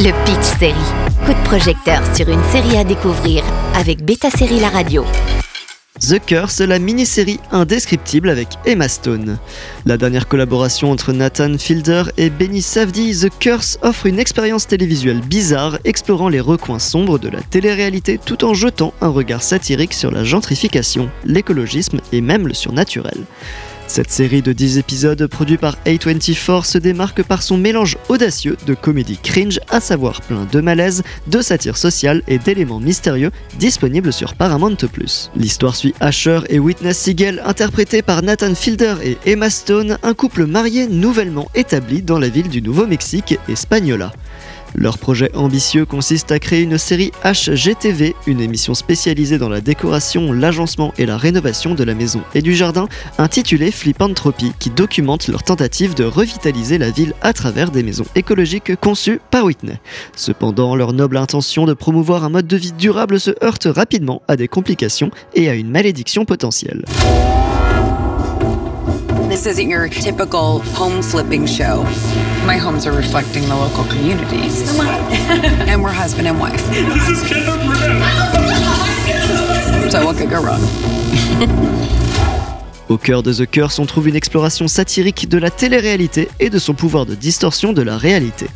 Le Pitch Série. Coup de projecteur sur une série à découvrir avec Beta Série La Radio. The Curse, la mini-série indescriptible avec Emma Stone. La dernière collaboration entre Nathan Fielder et Benny Safdie, The Curse offre une expérience télévisuelle bizarre explorant les recoins sombres de la télé-réalité tout en jetant un regard satirique sur la gentrification, l'écologisme et même le surnaturel. Cette série de 10 épisodes produits par A24 se démarque par son mélange audacieux de comédie cringe, à savoir plein de malaise, de satire sociale et d'éléments mystérieux disponibles sur Paramount+. L'histoire suit Asher et Witness Siegel, interprétés par Nathan Fielder et Emma Stone, un couple marié nouvellement établi dans la ville du Nouveau-Mexique, Espagnola. Leur projet ambitieux consiste à créer une série HGTV, une émission spécialisée dans la décoration, l'agencement et la rénovation de la maison et du jardin, intitulée Flippantropy, qui documente leur tentative de revitaliser la ville à travers des maisons écologiques conçues par Whitney. Cependant, leur noble intention de promouvoir un mode de vie durable se heurte rapidement à des complications et à une malédiction potentielle. This isn't your typical home flipping show. My homes are reflecting the local communities. and we're husband and wife. This is Kevin So what could go wrong? Au cœur de The Curse, on trouve une exploration satirique de la télé-réalité et de son pouvoir de distorsion de la réalité.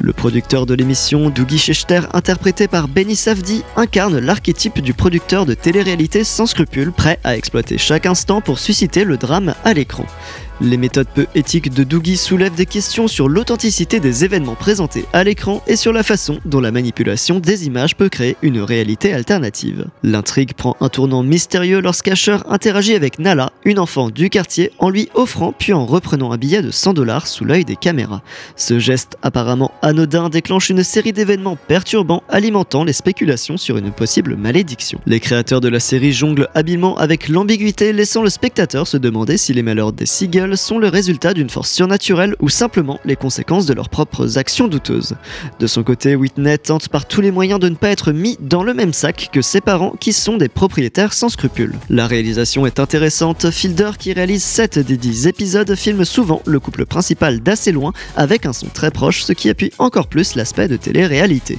Le producteur de l'émission, Dougie Schechter, interprété par Benny Safdie, incarne l'archétype du producteur de télé-réalité sans scrupules, prêt à exploiter chaque instant pour susciter le drame à l'écran. Les méthodes peu éthiques de Doogie soulèvent des questions sur l'authenticité des événements présentés à l'écran et sur la façon dont la manipulation des images peut créer une réalité alternative. L'intrigue prend un tournant mystérieux lorsqu'Asher interagit avec Nala, une enfant du quartier, en lui offrant puis en reprenant un billet de 100 dollars sous l'œil des caméras. Ce geste apparemment anodin déclenche une série d'événements perturbants alimentant les spéculations sur une possible malédiction. Les créateurs de la série jonglent habilement avec l'ambiguïté, laissant le spectateur se demander si les malheurs des Seagulls sont le résultat d'une force surnaturelle ou simplement les conséquences de leurs propres actions douteuses. De son côté, Whitney tente par tous les moyens de ne pas être mis dans le même sac que ses parents qui sont des propriétaires sans scrupules. La réalisation est intéressante, Fielder qui réalise 7 des 10 épisodes filme souvent le couple principal d'assez loin avec un son très proche ce qui appuie encore plus l'aspect de télé-réalité.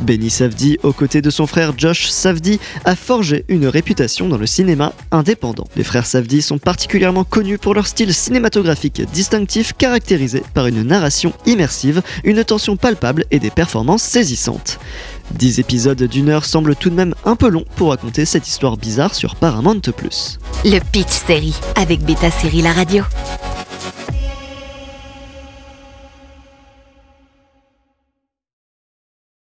Benny Safdie, aux côtés de son frère Josh Safdie, a forgé une réputation dans le cinéma indépendant. Les frères Safdie sont particulièrement connus pour leur style cinématographique distinctif caractérisé par une narration immersive, une tension palpable et des performances saisissantes. 10 épisodes d'une heure semblent tout de même un peu longs pour raconter cette histoire bizarre sur Paramount+. Le Pitch Série avec Beta Série La Radio.